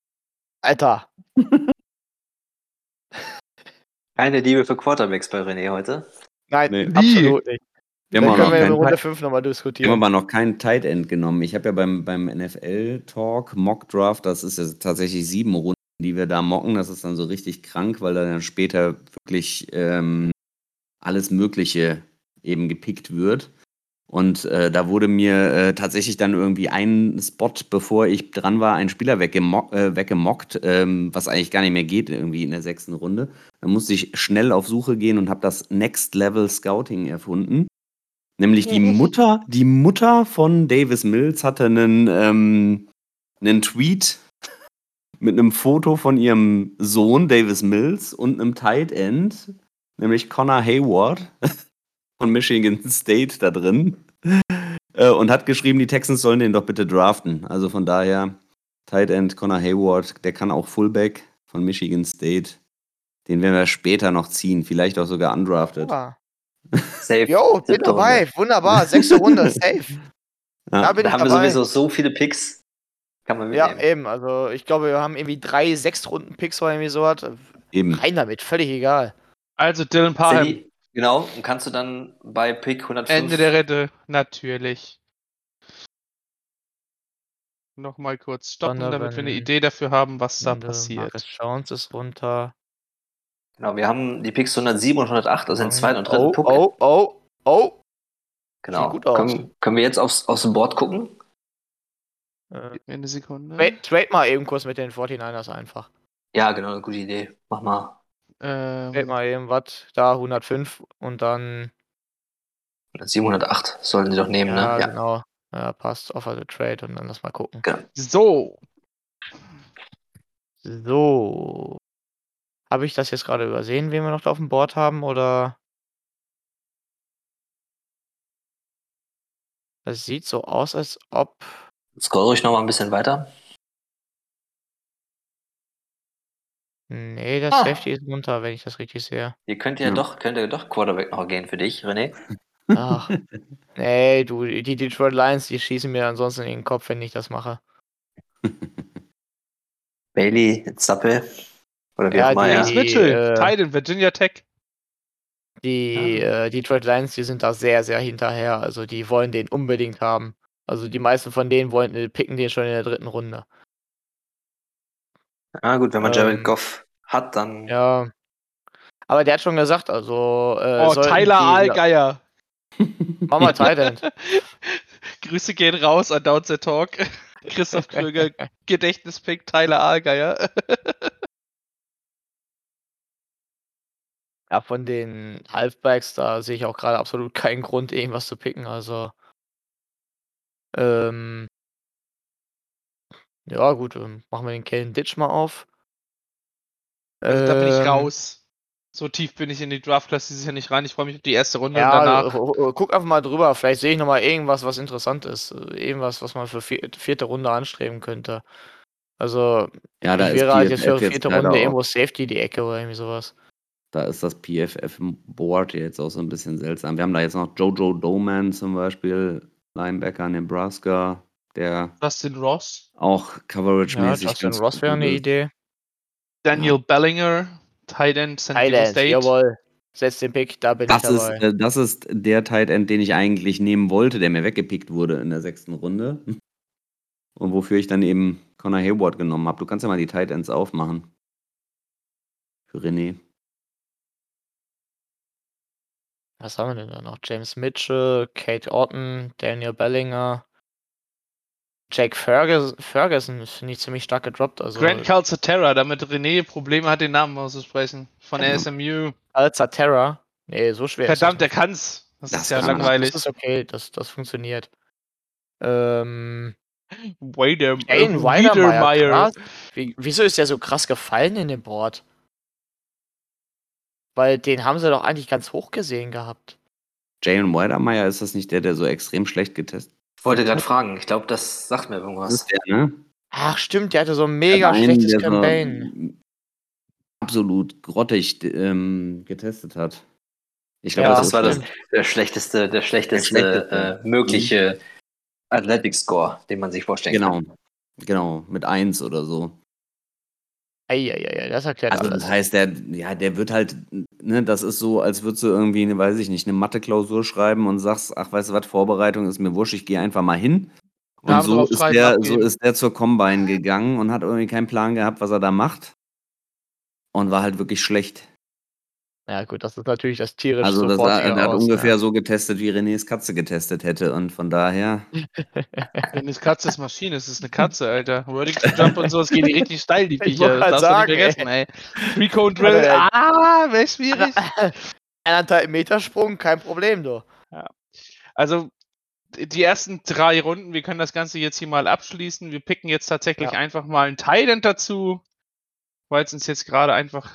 Alter, Keine Liebe für Quarterbacks bei René heute. nein, Nee. absolut nicht. Wir haben, Dann auch können noch wir in Runde Tight- 5 nochmal wir haben diskutieren. aber noch keinen Tight End genommen. Ich habe ja beim, beim NFL-Talk, Mock Draft, das ist ja tatsächlich sieben Runden, die wir da mocken. Das ist dann so richtig krank, weil da dann später wirklich ähm, alles Mögliche eben gepickt wird. Und äh, da wurde mir äh, tatsächlich dann irgendwie ein Spot, bevor ich dran war, ein Spieler weggemock, äh, weggemockt, ähm, was eigentlich gar nicht mehr geht, irgendwie in der sechsten Runde. Da musste ich schnell auf Suche gehen und habe das Next Level Scouting erfunden. Nämlich die Mutter, die Mutter von Davis Mills hatte einen, ähm, einen Tweet mit einem Foto von ihrem Sohn Davis Mills und einem Tight End, nämlich Connor Hayward von Michigan State da drin. Äh, und hat geschrieben, die Texans sollen den doch bitte draften. Also von daher, Tight End Connor Hayward, der kann auch Fullback von Michigan State. Den werden wir später noch ziehen, vielleicht auch sogar undrafted. Ah. Safe. Jo, bin dabei. Runde. Wunderbar. Sechste Runde, safe. Ja. Da bin Da ich haben wir dabei. sowieso so viele Picks. Kann man Ja, eben. Also ich glaube, wir haben irgendwie drei Sechstrunden-Picks oder irgendwie sowas. Eben. Rein damit, völlig egal. Also Dylan Parham, Sandy, genau, und kannst du dann bei Pick 105 Ende der Rente, natürlich. Nochmal kurz stoppen, damit wir eine Idee dafür haben, was da passiert. Marcus Jones ist runter. Genau, wir haben die Picks 107 und 108, also den zweiten und dritten oh, Puck. oh, oh, oh. genau. sieht gut aus. Können, können wir jetzt aufs, aufs Board gucken? Äh, Gib mir eine Sekunde. trade, trade mal eben kurz mit den 49ers einfach. Ja, genau, eine gute Idee. Mach mal. Trade Ähm, mal eben was. Da 105 und dann. 708 sollten sie doch nehmen, Ja, ne? Ja. genau. Ja, passt. Offer the trade und dann lass mal gucken. so, So. Habe ich das jetzt gerade übersehen, wen wir noch da auf dem Board haben, oder? Das sieht so aus, als ob. Scroll ruhig noch mal ein bisschen weiter. Nee, der Ah. Safety ist runter, wenn ich das richtig sehe. Ihr könnt ja, Ja. doch, könnt ihr doch Quarterback noch gehen für dich, René. Ach. nee, du, die Detroit Lions, die schießen mir ansonsten in den Kopf, wenn ich das mache. Bailey, Zappe. Oder wie Ja, auch die- ja. Mitchell, äh, Titan, Virginia Tech. Die äh, Detroit Lions, die sind da sehr, sehr hinterher. Also die wollen den unbedingt haben. Also die meisten von denen wollen, äh, picken den schon in der dritten Runde. Ah, gut, wenn man Jared Ähm, Goff hat, dann. Ja. Aber der hat schon gesagt, also. Äh, Oh, Tyler die- Aalgeier. Mach mal Tight End. Grüße gehen raus an Downset Talk. Christoph Kröger, Gedächtnispick, Tyler Aalgeier. Ja, von den Halfbacks, da sehe ich auch gerade absolut keinen Grund, irgendwas zu picken. Also. Ähm. Ja, gut, ähm, machen wir den Kellen Ditch mal auf. Also da bin ich Ähm, raus. So tief bin ich in die Draft-Class dieses Jahr nicht rein. Ich freue mich auf die erste Runde Ja, und danach. guck einfach mal drüber. Vielleicht sehe ich noch mal irgendwas, was interessant ist. Irgendwas, was man für vier, vierte Runde anstreben könnte. Also, Ja, da ich ist wäre halt jetzt für vierte Runde irgendwo Safety die Ecke oder irgendwie sowas. Da ist das PFF-Board jetzt auch so ein bisschen seltsam. Wir haben da jetzt noch Jojo Doman zum Beispiel, Linebacker Nebraska, der Justin Ross, auch Ja, coverage-mäßig Justin ganz Ross wäre eine ist. Idee. Daniel Bellinger, Tight End, San Diego State. jawohl. Setz den Pick, da bin Das ich ist, dabei. äh, das ist der Tight End, den ich eigentlich nehmen wollte, der mir weggepickt wurde in der sechsten Runde. Und wofür ich dann eben Connor Hayward genommen habe. Du kannst ja mal die Tight Ends aufmachen. Für René. Was haben wir denn da noch? James Mitchell, Kate Orton, Daniel Bellinger. Jack Ferguson, Ferguson finde ich ziemlich stark gedroppt. Also Grant Calcaterra, damit René Probleme hat, den Namen auszusprechen. Von der. SMU. Alzatera. Nee, so schwer Verdammt, der kann's. Das, Das ist ja langweilig. Das ist okay, das, das funktioniert. Ähm, Wader, Jane äh, Weidermeier, Wiedermeier. krass. Wie, wieso ist der so krass gefallen in dem Board? Weil den haben sie doch eigentlich ganz hoch gesehen gehabt. Jalen Weidermeyer, ist das nicht der, der so extrem schlecht getestet Ich wollte gerade fragen, ich glaube, das sagt mir irgendwas. ist? Der, ne? Ach stimmt, der hatte so ein mega Der einen, schlechtes der Campaign. absolut grottig ähm, getestet hat. Ich glaube, Ja, das war das, der schlechteste, der schlechteste, schlechteste. Äh, mögliche Athletic Score, den man sich vorstellen Genau, kann. genau, mit 1 oder so. Eieiei, das erklärt Also alles. das heißt, der, ja, der wird halt, ne, das ist so, als würdest du irgendwie, eine, weiß ich nicht, eine Mathe-Klausur schreiben und sagst, ach, weißt du was, Vorbereitung ist mir wurscht, ich gehe einfach mal hin. Und so ist, der, so ist der zur Combine gegangen und hat irgendwie keinen Plan gehabt, was er da macht. Und war halt wirklich schlecht. Ja gut, das ist natürlich das tierisch Also das, sofortige er hat aus, ungefähr ja. so getestet, wie Renés Katze getestet hätte. Und von daher, Wenn es Katze ist Maschine, es ist eine Katze, Alter. Wording to Jump und so, es geht die richtig steil, die Ich Viecher. Das darfst du nicht sagen, vergessen, ey. Recon Drill, Alter, ey. ah, wäre schwierig. Eineinhalb Meter Sprung, kein Problem, du. Also, d- die ersten drei Runden, wir können das Ganze jetzt hier mal abschließen. Wir picken jetzt tatsächlich Ja. einfach mal einen Thailand dazu, weil es uns jetzt gerade einfach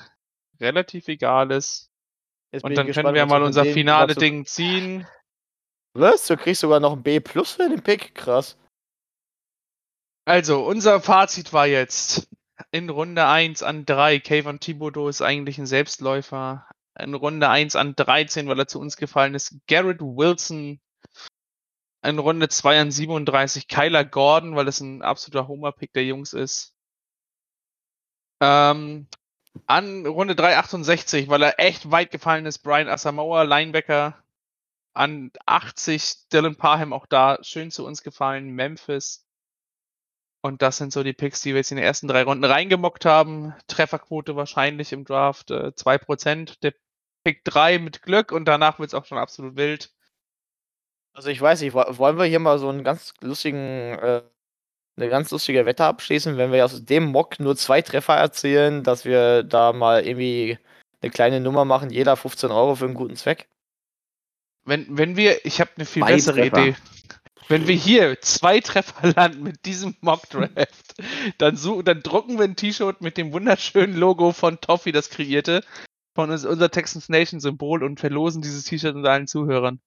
relativ egal ist. Jetzt Und dann ich können gespannt, wir mal unser finale Ding ziehen. Was? Du kriegst sogar noch ein B plus für den Pick? Krass. Also, unser Fazit war jetzt in Runde 1 an 3, Kayvon Thibodeau ist eigentlich ein Selbstläufer. In Runde 1 an 13, weil er zu uns gefallen ist, Garrett Wilson. In Runde 2 an 37, Kyler Gordon, weil das ein absoluter Homer-Pick der Jungs ist. Ähm, an Runde 3 68, weil er echt weit gefallen ist, Brian Asamoah, Linebacker. An 80, Dylan Parham auch da schön zu uns gefallen, Memphis. Und das sind so die Picks, die wir jetzt in den ersten drei Runden reingemockt haben. Trefferquote wahrscheinlich im Draft äh, 2%. Der Pick 3 mit Glück und danach wird es auch schon absolut wild. Also ich weiß nicht, wo- wollen wir hier mal so einen ganz lustigen, äh, eine ganz lustige Wette abschließen, wenn wir aus dem Mock nur zwei Treffer erzielen, dass wir da mal irgendwie eine kleine Nummer machen, jeder 15 Euro für einen guten Zweck? Wenn, wenn wir, ich habe eine viel Zwei bessere Treffer. Idee. Wenn wir hier zwei Treffer landen mit diesem Mock Draft, dann, so, dann drucken wir ein T-Shirt mit dem wunderschönen Logo von Toffee, das kreierte, von uns, unser Texans Nation Symbol und verlosen dieses T-Shirt unter allen Zuhörern.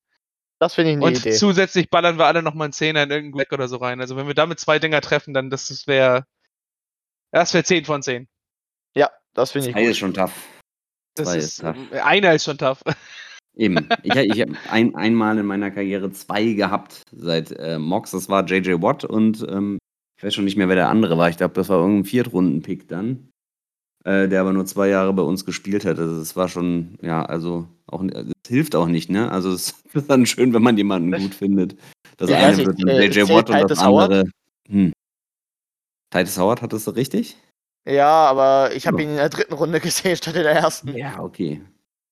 Das finde ich eine Und Idee. zusätzlich ballern wir alle nochmal einen Zehner in irgendeinen Black oder so rein. Also wenn wir damit zwei Dinger treffen, dann das, wäre das wäre 10 von 10. Ja, das finde ich Zwei ist gut. schon tough. Das Zwei ist, ist tough. äh, einer ist schon tough. Eben. Ich, ich habe ein, einmal in meiner Karriere zwei gehabt seit äh, Mox. Das war JJ Watt und ähm, ich weiß schon nicht mehr, wer der andere war. Ich glaube, das war irgendein Viertrunden-Pick dann, äh, der aber nur zwei Jahre bei uns gespielt hat. Also es war schon, ja, also auch, es hilft auch nicht, ne? Also es ist dann schön, wenn man jemanden gut findet. Das Ich eine wird dann äh, JJ Watt und das Howard? andere. Hm. Titus Howard, hattest du richtig? Ja, aber ich habe ihn in der dritten Runde gesehen statt in der ersten. Ja, okay.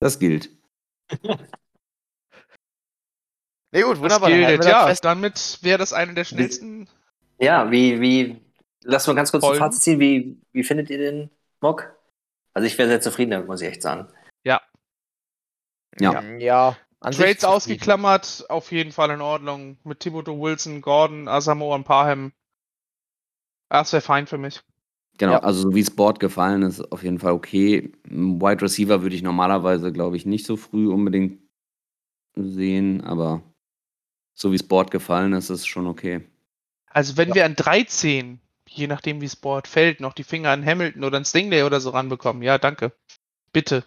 Das gilt. Nee, gut, Das wunderbar. dann halten gilt, das ja, fest. damit wäre das eine der schnellsten. Ja, wie, wie, lass mal ganz kurz ein? Fazit ziehen. Wie, wie findet ihr den Mock? Also ich wäre sehr zufrieden damit, muss ich echt sagen. Ja. Ja, an sich Trades ausgeklammert, auf jeden Fall in Ordnung. Mit Thibodeau Wilson, Gordon, Asamoah und Parham. Das wäre fein für mich. Genau, Ja. also so wie es Board gefallen ist, auf jeden Fall okay. Wide Receiver würde ich normalerweise, glaube ich, nicht so früh unbedingt sehen, aber so wie es Board gefallen ist, ist es schon okay. Also wenn wir an 13, je nachdem wie das Board fällt, noch die Finger an Hamilton oder an Stingley oder so ranbekommen, ja, danke. Bitte.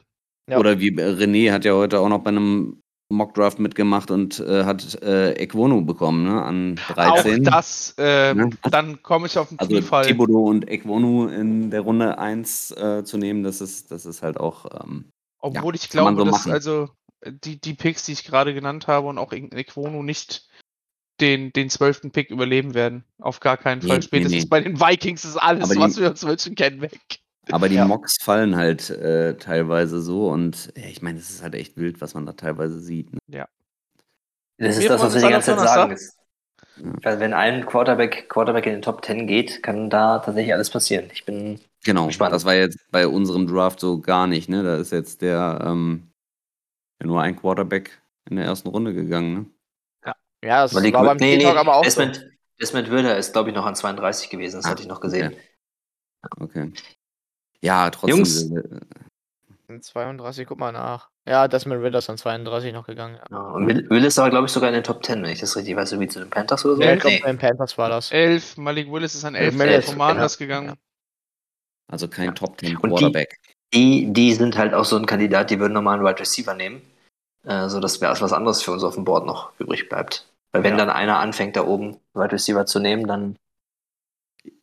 Ja. Oder wie äh, René hat ja heute auch noch bei einem Mockdraft mitgemacht und äh, hat äh, Equonu bekommen, ne? An 13. Auch das, ähm, Ne? dann komme ich auf den also Kniefall. Thibodeau und Equonu in der Runde 1 äh, zu nehmen, das ist, das ist halt auch. Ähm, Obwohl ich kann man glaube, so dass machen. also die, die Picks, die ich gerade genannt habe und auch Equono nicht den, den 12. Pick überleben werden. Auf gar keinen Nee, Fall. nee, Spätestens nee. bei den Vikings ist alles, die- was wir uns wünschen, kennen, weg. aber die Ja. Mocks fallen halt äh, teilweise so und ja, ich meine, es ist halt echt wild, was man da teilweise sieht. Ne? Das ist das, was wir die ganze Zeit sagen. Es, Weil wenn ein Quarterback, Quarterback in den Top 10 geht, kann da tatsächlich alles passieren. Ich bin Genau, Spannend. das war jetzt bei unserem Draft so gar nicht, ne? Da ist jetzt der ähm, ja, nur ein Quarterback in der ersten Runde gegangen, ne? Ja, das Malik war beim nee, nee, aber auch so. Desmond, Desmond Wilder ist, glaube ich, noch an 32 gewesen. Das Ah, hatte ich noch gesehen. Okay. Ja, trotzdem. Jungs. äh, 32, guck mal nach. Ja, Desmond Ritter ist an 32 noch gegangen. Ja. Ja, und Will- Willis war, glaube ich, sogar in den Top 10, wenn ich das richtig weiß, wie zu den Panthers oder so. Ja, ich glaube, Nee. bei den Panthers war das. 11, Malik Willis ist an 11 Malik der ist- Commanders ja. gegangen. Also kein Top 10 Und die- Quarterback. Die, die sind halt auch so ein Kandidat, die würden normal einen Wide Receiver nehmen. Äh, so dass wäre was anderes für uns auf dem Board noch übrig bleibt. Weil wenn Ja. dann einer anfängt, da oben Wide Receiver zu nehmen, dann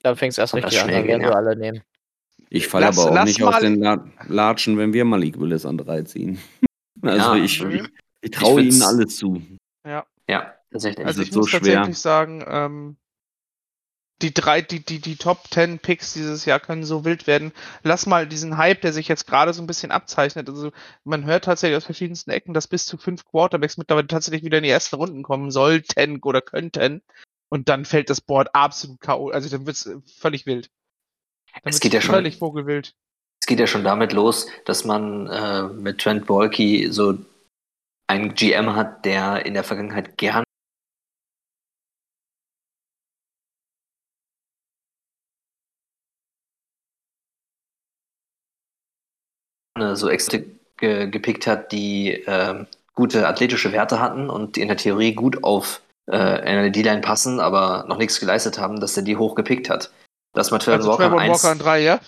Dann fängt es erst richtig an, dann werden gehen, wir ja. alle nehmen. Ich falle aber auch nicht aus den La Latschen, wenn wir Malik Willis an drei ziehen. Also Ja, ich, mhm. ich traue Ich find's- ihnen alles zu. ja, tatsächlich. Also ist ich so muss schwer. tatsächlich sagen, ähm, die drei, die, die, die Top 10 Picks dieses Jahr können so wild werden. Lass mal diesen Hype, der sich jetzt gerade so ein bisschen abzeichnet. Also man hört tatsächlich aus verschiedensten Ecken, dass bis zu fünf Quarterbacks mittlerweile tatsächlich wieder in die ersten Runden kommen sollten oder könnten. Und dann fällt das Board absolut K.O. Also dann wird es völlig wild. Dann Es wird's geht ja schon- völlig vogelwild. Es geht ja schon damit los, dass man äh, mit Trent Bolke so einen GM hat, der in der Vergangenheit so extra ge gepickt hat, die ähm, gute athletische Werte hatten und die in der Theorie gut auf äh, eine D-Line passen, aber noch nichts geleistet haben, dass er die hoch gepickt hat. Dass man Trevor Also Walker, Trevor an eins- Walker an drei, ja?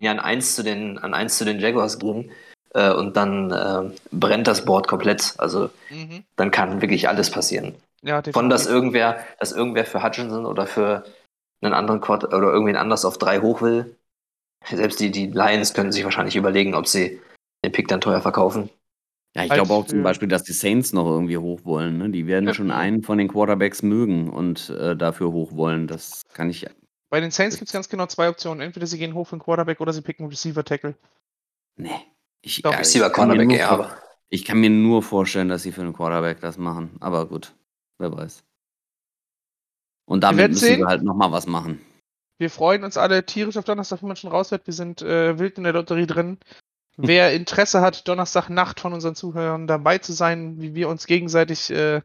ja, an 1 zu den, an 1 zu den Jaguars gehen äh, und dann äh, brennt das Board komplett. Also Mhm. dann kann wirklich alles passieren. Ja, Von dass irgendwer, dass irgendwer für Hutchinson oder für einen anderen Quad oder irgendwen anders auf 3 hoch will. Selbst die, die Lions können sich wahrscheinlich überlegen, ob sie den Pick dann teuer verkaufen. Ja, ich glaube auch zum Beispiel, dass die Saints noch irgendwie hoch wollen. Ne? Die werden Ja. schon einen von den Quarterbacks mögen und äh, dafür hoch wollen. Das kann ich. Bei den Saints gibt es ganz genau zwei Optionen. Entweder sie gehen hoch für einen Quarterback oder sie picken einen Receiver-Tackle. Nee. Ich, Doch, ja, Receiver ich kann mir Cornerback nur eher, aber Ich kann mir nur vorstellen, dass sie für einen Quarterback das machen. Aber gut, wer weiß. Und damit werden müssen sehen. wir halt nochmal was machen. Wir freuen uns alle tierisch auf Donnerstag, wenn man schon raus wird. Wir sind äh, wild in der Lotterie drin. Wer Interesse hat, Donnerstagnacht von unseren Zuhörern dabei zu sein, wie wir uns gegenseitig äh,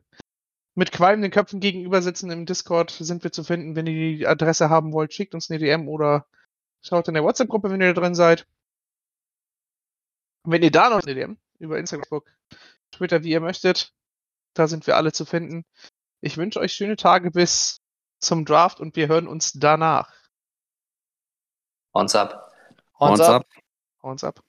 mit qualmenden Köpfen gegenüber sitzen im Discord, sind wir zu finden. Wenn ihr die Adresse haben wollt, schickt uns eine DM oder schaut in der WhatsApp-Gruppe, wenn ihr da drin seid. Und wenn ihr da noch eine DM über Instagram, Twitter, wie ihr möchtet, da sind wir alle zu finden. Ich wünsche euch schöne Tage bis zum Draft und wir hören uns danach. Ons up. Horns Horns up. up. Horns ab.